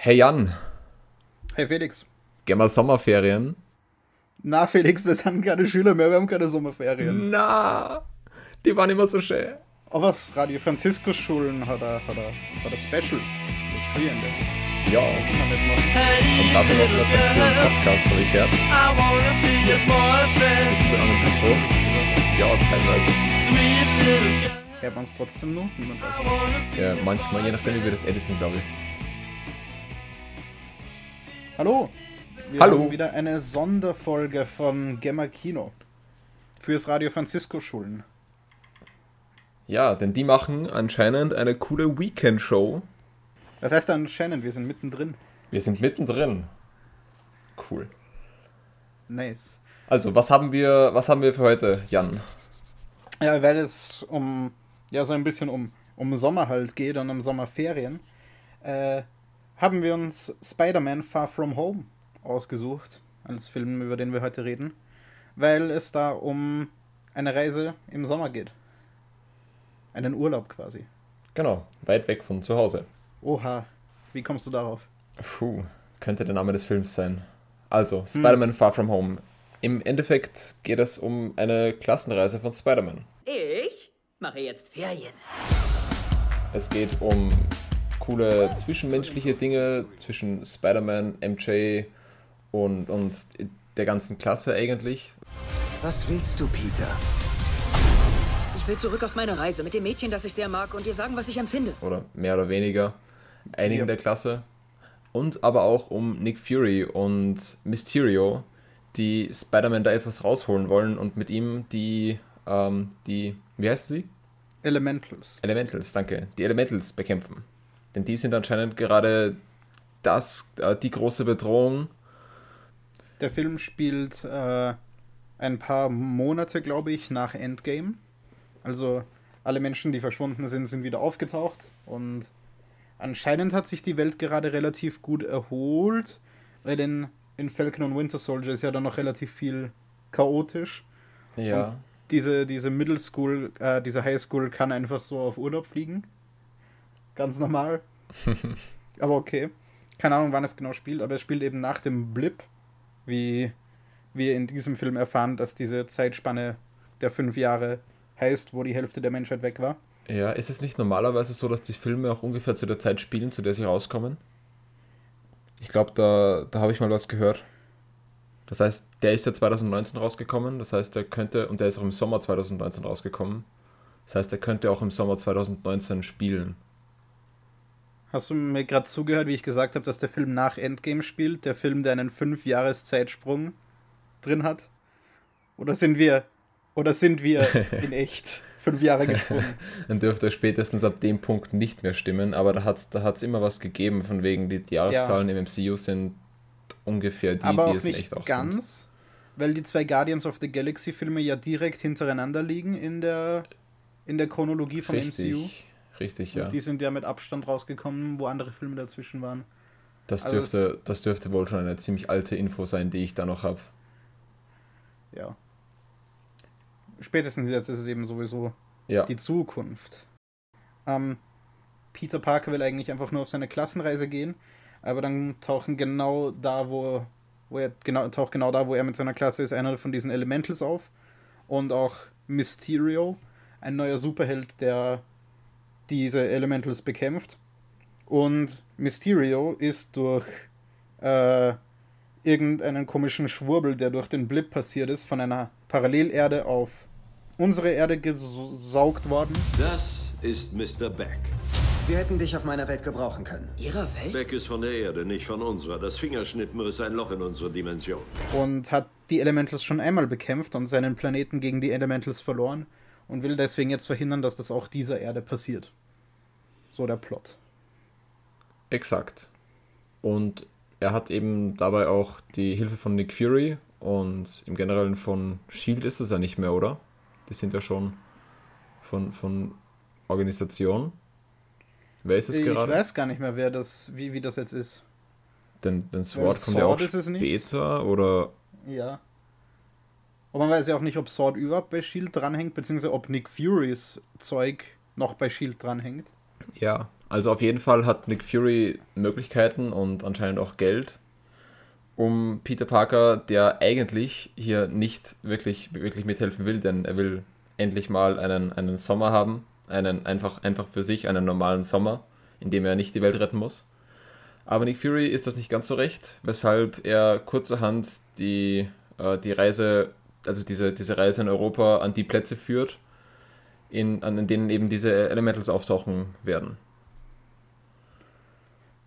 Hey Jan. Hey Felix. Gehen wir Sommerferien? Na Felix, wir sind keine Schüler mehr, wir haben keine Sommerferien. Na, die waren immer so schön. Oh was, Radio Franziskus Schulen hat er, hat er, hat er Special. Das Frühende. Ja. Und dafür noch einen coolen Podcast, habe ich gehört. Mit einem Mikro. Ja, teilweise. Hört man es trotzdem noch? Niemand weiß. Ja, manchmal, je nachdem, wie wir das editen, glaube ich. Hallo. Wir Hallo. haben wieder eine Sonderfolge von Gemma Kino. Fürs Radio Franziskus Schulen. Ja, denn die machen anscheinend eine coole Weekend-Show. Das heißt anscheinend, wir sind mittendrin. Wir sind mittendrin. Cool. Nice. Also, was haben wir, was haben wir für heute, Jan? Ja, weil es um, ja, so ein bisschen um, um Sommer halt geht und um Sommerferien, äh, haben wir uns Spider-Man Far From Home ausgesucht, als Film, über den wir heute reden, weil es da um eine Reise im Sommer geht. Einen Urlaub quasi. Genau, weit weg von zu Hause. Oha, wie kommst du darauf? Puh, könnte der Name des Films sein. Also, Spider-Man Far From Home. Im Endeffekt geht es um eine Klassenreise von Spider-Man. Ich mache jetzt Ferien. Es geht um coole zwischenmenschliche Dinge zwischen Spider-Man, MJ und, und der ganzen Klasse eigentlich. Was willst du, Peter? Ich will zurück auf meine Reise mit dem Mädchen, das ich sehr mag und dir sagen, was ich empfinde. Oder mehr oder weniger einigen Ja. der Klasse. Und aber auch um Nick Fury und Mysterio, die Spider-Man da etwas rausholen wollen und mit ihm die, ähm, die, wie heißen sie? Elementals. Elementals, danke. Die Elementals bekämpfen. Denn die sind anscheinend gerade das, äh, die große Bedrohung. Der Film spielt äh, ein paar Monate, glaube ich, nach Endgame. Also alle Menschen, die verschwunden sind, sind wieder aufgetaucht. Und anscheinend hat sich die Welt gerade relativ gut erholt, weil in, in Falcon und Winter Soldier ist ja dann noch relativ viel chaotisch. Ja. Diese, diese Middle School, äh, diese High School kann einfach so auf Urlaub fliegen. Ganz normal. aber okay. Keine Ahnung, wann es genau spielt, aber es spielt eben nach dem Blip, wie wir in diesem Film erfahren, dass diese Zeitspanne der fünf Jahre heißt, wo die Hälfte der Menschheit weg war. Ja, ist es nicht normalerweise so, dass die Filme auch ungefähr zu der Zeit spielen, zu der sie rauskommen? Ich glaube, da, da habe ich mal was gehört. Das heißt, der ist ja 2019 rausgekommen, das heißt, der könnte, und der ist auch im Sommer 2019 rausgekommen. Das heißt, er könnte auch im Sommer 2019 spielen. Hast du mir gerade zugehört, wie ich gesagt habe, dass der Film nach Endgame spielt? Der Film, der einen fünf Jahres Zeitsprung drin hat? Oder sind wir, oder sind wir in echt fünf Jahre gesprungen? Dann dürfte er spätestens ab dem Punkt nicht mehr stimmen, aber da hat es da hat's immer was gegeben, von wegen die Jahreszahlen im MCU sind ungefähr die, aber die es nicht echt auch sind. ganz, weil die zwei Guardians of the Galaxy Filme ja direkt hintereinander liegen in der, in der Chronologie vom MCU. Richtig, ja. Und die sind ja mit Abstand rausgekommen, wo andere Filme dazwischen waren. Das Also dürfte, das dürfte wohl schon eine ziemlich alte Info sein, die ich da noch habe. Ja. Spätestens jetzt ist es eben sowieso Ja, die Zukunft. Ähm, Peter Parker will eigentlich einfach nur auf seine Klassenreise gehen, aber dann tauchen genau da, wo, wo er genau taucht genau da, wo er mit seiner Klasse ist, einer von diesen Elementals auf und auch Mysterio, ein neuer Superheld, der diese Elementals bekämpft. Und Mysterio ist durch äh, irgendeinen komischen Schwurbel, der durch den Blip passiert ist, von einer Parallelerde auf unsere Erde gesaugt worden. Das ist Mr. Beck. Wir hätten dich auf meiner Welt gebrauchen können. Ihrer Welt? Beck ist von der Erde, nicht von unserer. Das Fingerschnippen riss ein Loch in unsere Dimension. und hat die Elementals schon einmal bekämpft und seinen Planeten gegen die Elementals verloren und will deswegen jetzt verhindern, dass das auch dieser Erde passiert. So der Plot. exakt. Und er hat eben dabei auch die Hilfe von Nick Fury und im Generellen von Shield ist es ja nicht mehr, oder? Die sind ja schon von, von Organisation. Wer ist es ich gerade? weiß gar nicht mehr, wer das, wie, wie das jetzt ist. Denn, denn Sword Weil kommt ja auch Sword ist es nicht. später oder Ja. Und man weiß ja auch nicht, ob Sword überhaupt bei Shield dranhängt, beziehungsweise ob Nick Furys Zeug noch bei Shield dranhängt. ja, Also auf jeden Fall hat Nick Fury Möglichkeiten und anscheinend auch Geld, um Peter Parker, der eigentlich hier nicht wirklich, wirklich mithelfen will, denn er will endlich mal einen, einen Sommer haben, einen einfach, einfach für sich, einen normalen Sommer, in dem er nicht die Welt retten muss. Aber Nick Fury ist das nicht ganz so recht, weshalb er kurzerhand die, äh, die Reise, also diese, diese Reise in Europa an die Plätze führt, in, an denen eben diese Elementals auftauchen werden.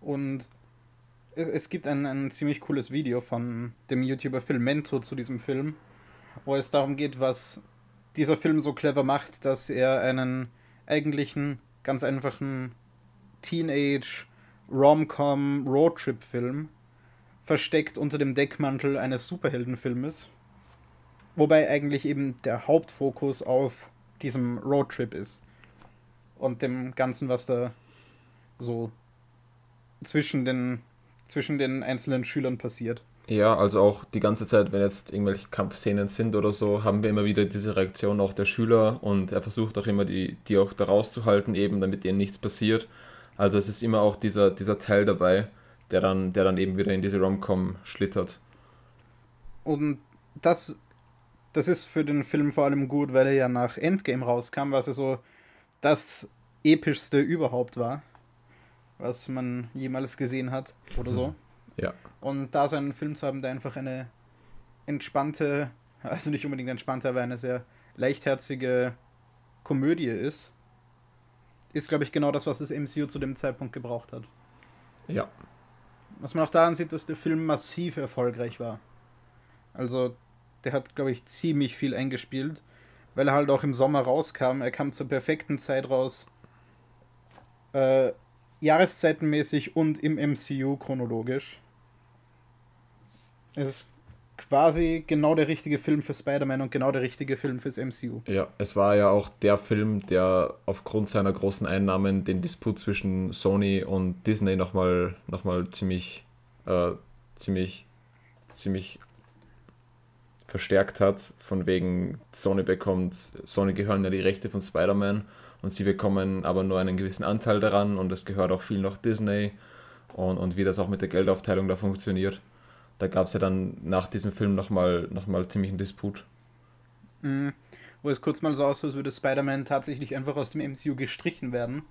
Und es, es gibt ein, ein ziemlich cooles Video von dem YouTuber Phil Mento zu diesem Film, wo es darum geht, was dieser Film so clever macht, dass er einen eigentlichen, ganz einfachen Teenage Rom-Com Roadtrip-Film versteckt unter dem Deckmantel eines Superheldenfilmes. Wobei eigentlich eben der Hauptfokus auf diesem Roadtrip ist. Und dem Ganzen, was da so zwischen den, zwischen den einzelnen Schülern passiert. Ja, also auch die ganze Zeit, wenn jetzt irgendwelche Kampfszenen sind oder so, haben wir immer wieder diese Reaktion auch der Schüler und er versucht auch immer, die, die auch da rauszuhalten, eben damit ihnen nichts passiert. Also es ist immer auch dieser, dieser Teil dabei, der dann, der dann eben wieder in diese Rom-Com schlittert. Und das, das ist für den Film vor allem gut, weil er ja nach Endgame rauskam, was ja so das epischste überhaupt war was man jemals gesehen hat oder so. Ja. Und da so einen Film zu haben, der einfach eine entspannte, also nicht unbedingt entspannte, aber eine sehr leichtherzige Komödie ist, ist, glaube ich, genau das, was das MCU zu dem Zeitpunkt gebraucht hat. Ja. Was man auch daran sieht, dass der Film massiv erfolgreich war. Also, der hat, glaube ich, ziemlich viel eingespielt, weil er halt auch im Sommer rauskam. Er kam zur perfekten Zeit raus. Äh, jahreszeitenmäßig und im MCU chronologisch. Es ist quasi genau der richtige Film für Spider-Man und genau der richtige Film fürs MCU. Ja, es war ja auch der Film, der aufgrund seiner großen Einnahmen den Disput zwischen Sony und Disney nochmal noch mal ziemlich, äh, ziemlich, ziemlich verstärkt hat. Von wegen Sony bekommt, Sony gehören ja die Rechte von Spider-Man und sie bekommen aber nur einen gewissen Anteil daran und es gehört auch viel noch Disney und, und wie das auch mit der Geldaufteilung da funktioniert. Da gab es ja dann nach diesem Film nochmal noch mal ziemlich einen Disput. Mhm. Wo es kurz mal so aussah, als würde Spider-Man tatsächlich einfach aus dem MCU gestrichen werden.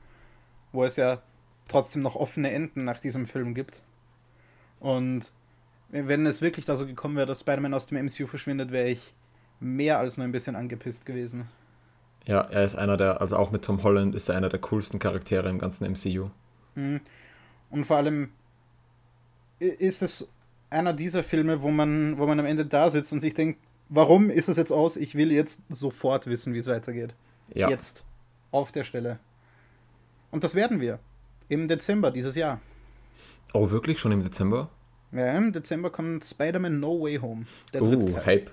Wo es ja trotzdem noch offene Enden nach diesem Film gibt. Und wenn es wirklich da so gekommen wäre, dass Spider-Man aus dem MCU verschwindet, wäre ich mehr als nur ein bisschen angepisst gewesen. Ja, er ist einer der, also auch mit Tom Holland ist er einer der coolsten Charaktere im ganzen MCU. Mhm. Und vor allem ist es einer dieser Filme, wo man, wo man am Ende da sitzt und sich denkt, warum ist es jetzt aus? Ich will jetzt sofort wissen, wie es weitergeht. Ja. Jetzt. Auf der Stelle. Und das werden wir. Im Dezember dieses Jahr. Oh, wirklich? Schon im Dezember? Ja, im Dezember kommt Spider-Man No Way Home. Der oh, Hype.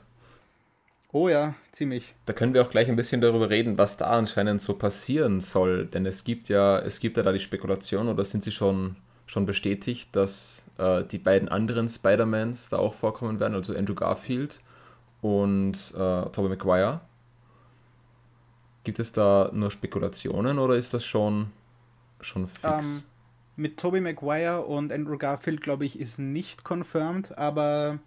Oh ja, ziemlich. Da können wir auch gleich ein bisschen darüber reden, was da anscheinend so passieren soll. Denn es gibt ja, es gibt ja da die Spekulation, oder sind sie schon, schon bestätigt, dass äh, die beiden anderen Spider-Mans da auch vorkommen werden, also Andrew Garfield und äh, Tobey Maguire. Gibt es da nur Spekulationen oder ist das schon, schon fix? Um, ähm, mit Tobey Maguire und Andrew Garfield, glaube ich, ist nicht confirmed, aber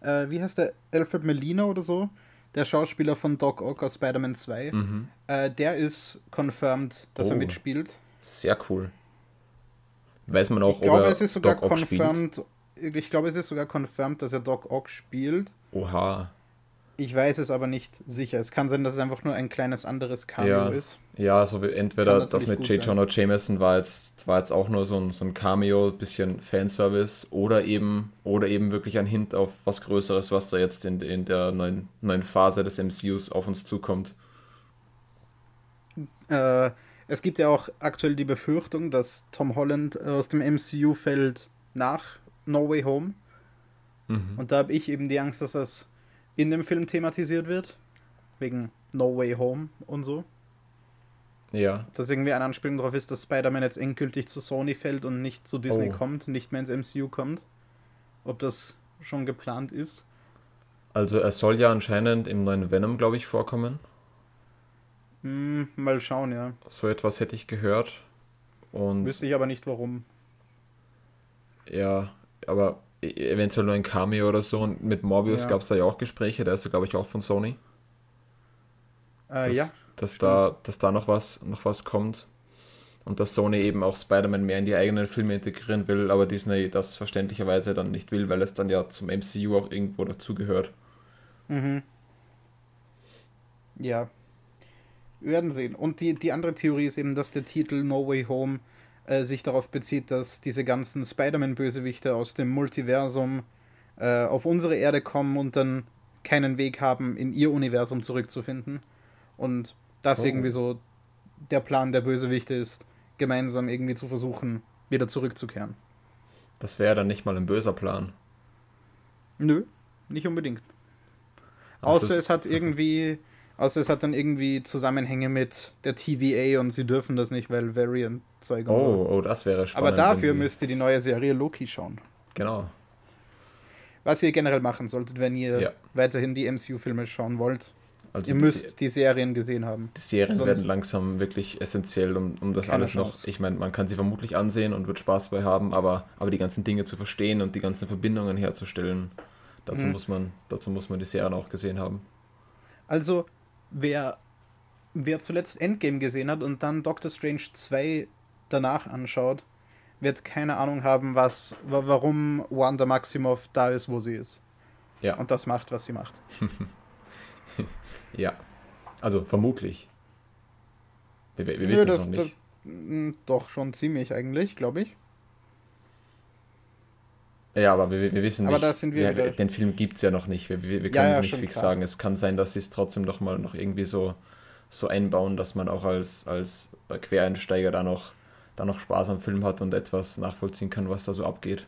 äh, wie heißt der? Alfred Molina oder so? der Schauspieler von Doc Ock aus Spider-Man 2, mhm. äh, der ist confirmed, dass oh, er mitspielt. Sehr cool. Weiß man auch, ich glaube, es ist sogar Doc confirmed. Ich glaube, es ist sogar confirmed, dass er Doc Ock spielt. Oha. Ich weiß es aber nicht sicher. Es kann sein, dass es einfach nur ein kleines anderes Cameo ja. ist. Ja, so wie entweder das mit J. Jonah Jameson war jetzt, war jetzt auch nur so ein, so ein Cameo, bisschen Fanservice, oder eben, oder eben wirklich ein Hint auf was Größeres, was da jetzt in, in der neuen, neuen Phase des MCUs auf uns zukommt. Äh, es gibt ja auch aktuell die Befürchtung, dass Tom Holland aus dem MCU fällt nach No Way Home. Mhm. Und da habe ich eben die Angst, dass das in dem Film thematisiert wird. Wegen No Way Home und so. Ja. Dass irgendwie eine Anspielung darauf ist, dass Spider-Man jetzt endgültig zu Sony fällt und nicht zu Disney oh. kommt, nicht mehr ins MCU kommt. Ob das schon geplant ist. Also er soll ja anscheinend im neuen Venom, glaube ich, vorkommen. Hm, mal schauen, ja. So etwas hätte ich gehört. Und Wüsste ich aber nicht warum. ja, aber eventuell nur ein Cameo oder so. Und mit Morbius Ja. gab es da ja auch Gespräche, der ist ja, glaube ich, auch von Sony. Äh, dass, ja, dass stimmt. da, dass da noch was, noch was kommt. Und dass Sony eben auch Spider-Man mehr in die eigenen Filme integrieren will, aber Disney das verständlicherweise dann nicht will, weil es dann ja zum MCU auch irgendwo dazugehört. Mhm. Ja. Wir werden sehen. Und die, die andere Theorie ist eben, dass der Titel No Way Home äh, sich darauf bezieht, dass diese ganzen Spider-Man-Bösewichte aus dem Multiversum äh, auf unsere Erde kommen und dann keinen Weg haben, in ihr Universum zurückzufinden. Und das Oh. irgendwie so der Plan der Bösewichte ist, gemeinsam irgendwie zu versuchen, wieder zurückzukehren. Das wäre dann nicht mal ein böser Plan. Nö, nicht unbedingt. Außer es hat irgendwie, außer es hat dann irgendwie Zusammenhänge mit der TVA und sie dürfen das nicht, weil Variant Zeug und so. Oh, oh, das wäre spannend. Aber dafür müsst ihr die neue Serie Loki schauen. Genau. Was ihr generell machen solltet, wenn ihr Ja. weiterhin die MCU-Filme schauen wollt. Also Ihr die müsst Se- die Serien gesehen haben. Die Serien sonst- werden langsam wirklich essentiell, um, um das alles noch. Chance. Ich meine, man kann sie vermutlich ansehen und wird Spaß bei haben, aber, aber die ganzen Dinge zu verstehen und die ganzen Verbindungen herzustellen, dazu, Mhm. muss, man, dazu muss man die Serien auch gesehen haben. Also, wer, wer zuletzt Endgame gesehen hat und dann Doctor Strange 2 danach anschaut, wird keine Ahnung haben, was, wa- warum Wanda Maximoff da ist, wo sie ist. Ja, Und das macht, was sie macht. ja. Also vermutlich. Wir, wir wissen es das- noch nicht. Mm, Doch, schon ziemlich eigentlich, glaube ich. Ja, aber wir, wir wissen Aber nicht. da sind wir wieder- den Film gibt es ja noch nicht. Wir, wir, wir Ja, können ja, es nicht fix klar. sagen. Es kann sein, dass sie es trotzdem noch mal noch irgendwie so, so einbauen, dass man auch als, als Quereinsteiger da noch, da noch Spaß am Film hat und etwas nachvollziehen kann, was da so abgeht.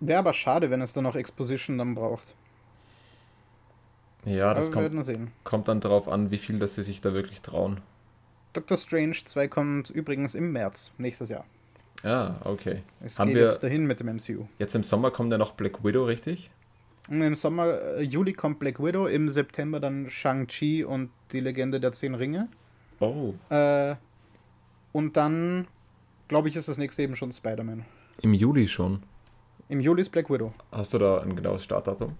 Wäre aber schade, wenn es dann noch Exposition dann braucht. Ja, das kommt, kommt dann darauf an, wie viel, dass sie sich da wirklich trauen. Doctor Strange 2 kommt übrigens im März nächstes Jahr. Ja, okay. Es Haben geht wir jetzt dahin mit dem MCU. jetzt im Sommer kommt ja noch Black Widow, richtig? Und Im Sommer, äh, Juli kommt Black Widow, im September dann Shang-Chi und die Legende der Zehn Ringe. Oh, Äh, und dann, glaube ich, ist das nächste eben schon Spider-Man. im Juli schon. Im Juli ist Black Widow. Hast du da ein genaues Startdatum?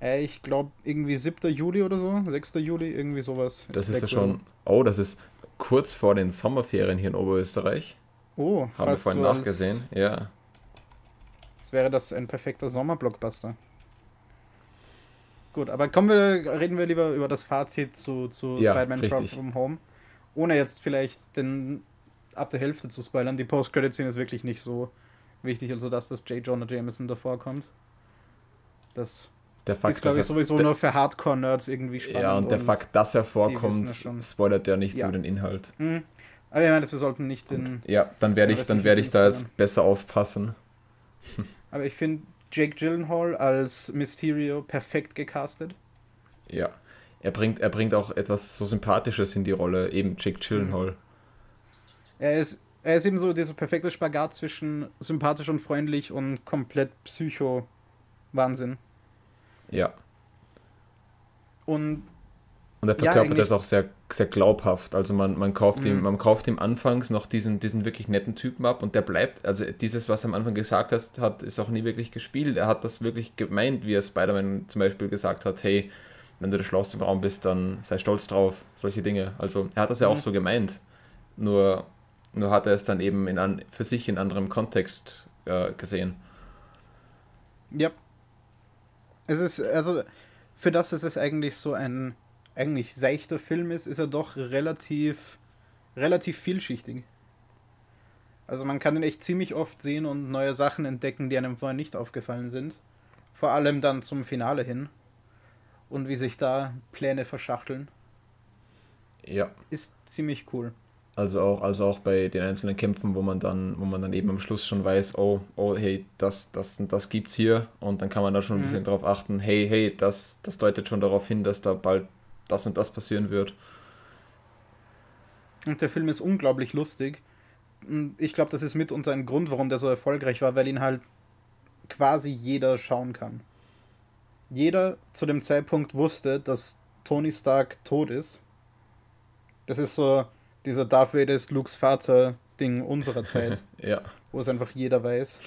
Äh, ich glaube, irgendwie 7. Juli oder so, 6. Juli, irgendwie sowas. Das ist Black ja schon. Oh, das ist kurz vor den Sommerferien hier in Oberösterreich. Oh, Haben wir vorhin so als- nachgesehen. Ja. Als wäre das ein perfekter Sommerblockbuster. Gut, aber kommen wir, reden wir lieber über das Fazit zu, zu Ja, Spider-Man Far. From Home. Ohne jetzt vielleicht den ab der Hälfte zu spoilern. Die Post-Credit-Szene ist wirklich nicht so wichtig, also dass das J. Jonah Jameson davor kommt. Das Der ist, Fakt, glaube ich, sowieso nur für Hardcore-Nerds irgendwie spannend. ja, und der Fakt, dass er vorkommt, spoilert ja nichts Ja. über den Inhalt. Hm. Aber ich meine, dass wir sollten nicht den. Ja, dann werde ich, dann werde ich da jetzt besser aufpassen. Aber ich finde Jake Gyllenhaal als Mysterio perfekt gecastet. Ja. Er bringt, er bringt auch etwas so Sympathisches in die Rolle, eben Jake Gyllenhaal. Er ist, er ist eben so dieser perfekte Spagat zwischen sympathisch und freundlich und komplett Psycho-Wahnsinn. Ja. Und Und er Ja, verkörpert eigentlich- das auch sehr, sehr glaubhaft. Also man, man kauft ihm, Mhm. man kauft ihm anfangs noch diesen, diesen wirklich netten Typen ab und der bleibt, also dieses, was er am Anfang gesagt hat, hat, ist auch nie wirklich gespielt. Er hat das wirklich gemeint, wie er Spider-Man zum Beispiel gesagt hat, hey, wenn du der Schlauste im Raum bist, dann sei stolz drauf. Solche Dinge. Also er hat das ja auch Mhm. so gemeint. Nur, nur hat er es dann eben in an, für sich in anderem Kontext äh, gesehen. ja. Es ist, also, für das dass es eigentlich so ein eigentlich seichter Film ist, ist er doch relativ, relativ vielschichtig. Also man kann ihn echt ziemlich oft sehen und neue Sachen entdecken, die einem vorher nicht aufgefallen sind. Vor allem dann zum Finale hin. Und wie sich da Pläne verschachteln. Ja. Ist ziemlich cool. Also auch, also auch bei den einzelnen Kämpfen, wo man dann, wo man dann eben am Schluss schon weiß, oh, oh, hey, das, das und das gibt's hier und dann kann man da schon ein Mhm. bisschen drauf achten, hey, hey, das, das deutet schon darauf hin, dass da bald das und das passieren wird. Und der Film ist unglaublich lustig. Ich glaube, das ist mitunter ein Grund, warum der so erfolgreich war, weil ihn halt quasi jeder schauen kann. Jeder zu dem Zeitpunkt wusste, dass Tony Stark tot ist. Das ist so Dieser Darth Vader ist Lukes Vater-Ding unserer Zeit, Ja. wo es einfach jeder weiß.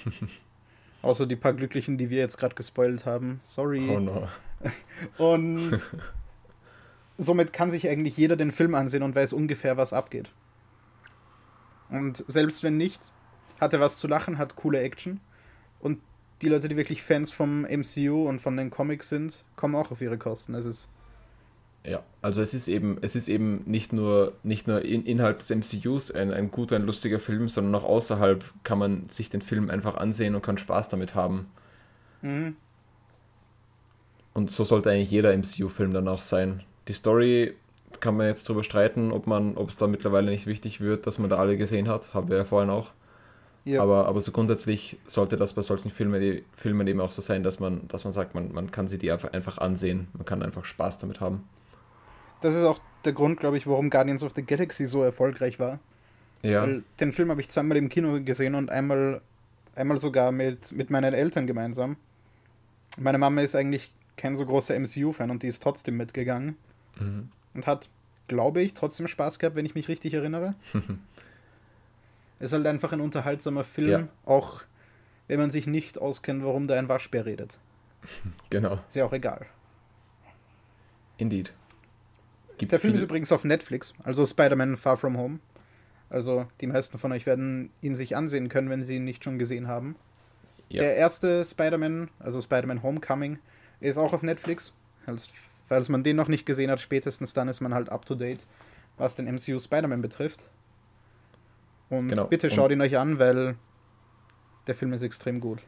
Außer die paar Glücklichen, die wir jetzt gerade gespoilt haben. Sorry. Oh no. Und somit kann sich eigentlich jeder den Film ansehen und weiß ungefähr, was abgeht. Und selbst wenn nicht, hat er was zu lachen, hat coole Action. Und die Leute, die wirklich Fans vom MCU und von den Comics sind, kommen auch auf ihre Kosten. Es ist Ja, also es ist eben, es ist eben nicht nur, nicht nur in, Inhalt des MCUs ein, ein guter, ein lustiger Film, sondern auch außerhalb kann man sich den Film einfach ansehen und kann Spaß damit haben. mhm. Und so sollte eigentlich jeder MCU-Film dann auch sein. Die Story kann man jetzt drüber streiten, ob man, ob es da mittlerweile nicht wichtig wird, dass man da alle gesehen hat, haben wir ja vorhin auch. ja. Aber, aber so grundsätzlich sollte das bei solchen Filmen, Filmen eben auch so sein, dass man, dass man sagt, man, man kann sie die einfach, einfach ansehen. Man kann einfach Spaß damit haben. das ist auch der Grund, glaube ich, warum Guardians of the Galaxy so erfolgreich war. Ja, Weil den Film habe ich zweimal im Kino gesehen und einmal, einmal sogar mit, mit meinen Eltern gemeinsam. Meine Mama ist eigentlich kein so großer MCU-Fan und die ist trotzdem mitgegangen. Mhm. Und hat, glaube ich, trotzdem Spaß gehabt, wenn ich mich richtig erinnere. ist halt einfach ein unterhaltsamer Film, Ja. auch wenn man sich nicht auskennt, warum da ein Waschbär redet. genau. Ist ja auch egal. Indeed. Gibt Der Film ist viele- übrigens auf Netflix, also Spider-Man Far From Home. Also die meisten von euch werden ihn sich ansehen können, wenn sie ihn nicht schon gesehen haben. Ja. Der erste Spider-Man, also Spider-Man Homecoming, ist auch auf Netflix. Falls, falls man den noch nicht gesehen hat, spätestens dann ist man halt up to date, was den MCU Spider-Man betrifft. Und Genau. bitte Und- schaut ihn euch an, weil der Film ist extrem gut.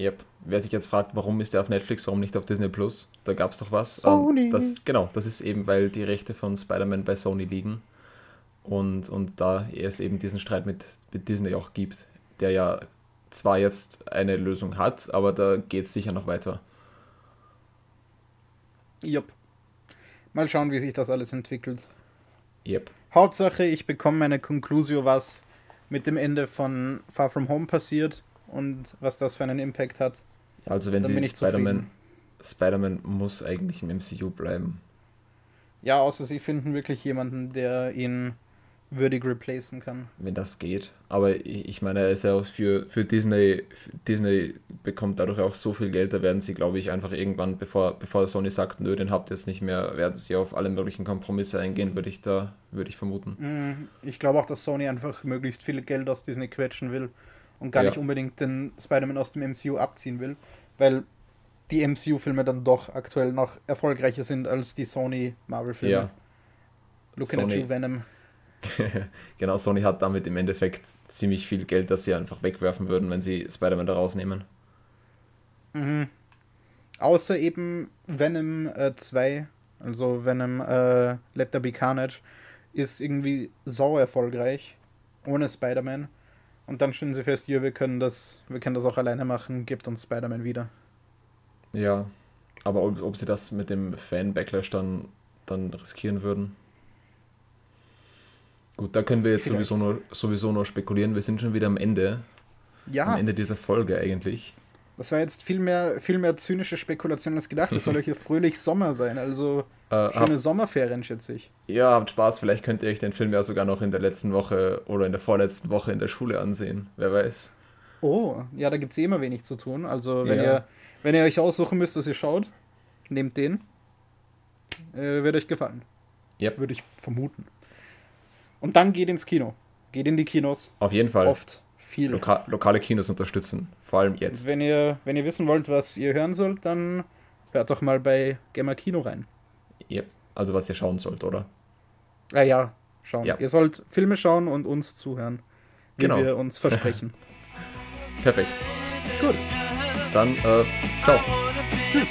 Yep. Wer sich jetzt fragt, warum ist der auf Netflix, warum nicht auf Disney Plus, da gab es doch was. Sony. Ähm, das, genau, das ist eben, weil die Rechte von Spider-Man bei Sony liegen. Und, und da es eben diesen Streit mit, mit Disney auch gibt, der ja zwar jetzt eine Lösung hat, aber da geht es sicher noch weiter. Jupp. Mal schauen, wie sich das alles entwickelt. Yep. Hauptsache, ich bekomme meine Conclusio, was mit dem Ende von Far From Home passiert und was das für einen Impact hat. Also wenn sie Spider-Man Spider-Man muss eigentlich im MCU bleiben. Ja, außer sie finden wirklich jemanden, der ihn würdig replacen kann. wenn das geht. Aber ich, meine, er ist ja auch für, für Disney, Disney bekommt dadurch auch so viel Geld, da werden sie, glaube ich, einfach irgendwann, bevor, bevor Sony sagt, nö, den habt ihr jetzt nicht mehr, werden sie auf alle möglichen Kompromisse eingehen, würde ich da, würde ich vermuten. Mm, Ich glaube auch, dass Sony einfach möglichst viel Geld aus Disney quetschen will und gar Ja. nicht unbedingt den Spider-Man aus dem MCU abziehen will, weil die MCU-Filme dann doch aktuell noch erfolgreicher sind als die Sony-Marvel-Filme. Ja, Looking at Sony- you, Venom. genau, Sony hat damit im Endeffekt ziemlich viel Geld, das sie einfach wegwerfen würden, wenn sie Spider-Man da rausnehmen. Mhm. Außer eben Venom äh, 2, also Venom äh, Let There Be Carnage, ist irgendwie sau erfolgreich, ohne Spider-Man. Und dann stellen sie fest, ja, wir können das, wir können das auch alleine machen, gibt uns Spider-Man wieder. Ja, aber ob, ob sie das mit dem Fan-Backlash dann, dann riskieren würden? Gut, da können wir jetzt Vielleicht. sowieso nur, sowieso nur spekulieren. Wir sind schon wieder am Ende, Ja, am Ende dieser Folge eigentlich. das war jetzt viel mehr, viel mehr zynische Spekulation als gedacht. Es soll ja hier fröhlich Sommer sein, also Äh, schöne habt, Sommerferien, schätze ich. ja, habt Spaß, vielleicht könnt ihr euch den Film ja sogar noch in der letzten Woche oder in der vorletzten Woche in der Schule ansehen. Wer weiß. Oh, ja, da gibt es eh immer wenig zu tun. Also, wenn, Ja. ihr, wenn ihr euch aussuchen müsst, was ihr schaut, nehmt den. Äh, wird euch gefallen. Yep. Würde ich vermuten. Und dann geht ins Kino. Geht in die Kinos. Auf jeden Fall Oft. Viel. loka lokale Kinos unterstützen. Vor allem jetzt. Wenn ihr, wenn ihr wissen wollt, was ihr hören sollt, dann hört doch mal bei Gamma Kino rein. Yep. Also was ihr schauen sollt, oder? Ah ja, schauen. Ja. Ihr sollt Filme schauen und uns zuhören. Wie Genau. wir uns versprechen. Perfekt. Gut. Dann, äh, ciao. Tschüss.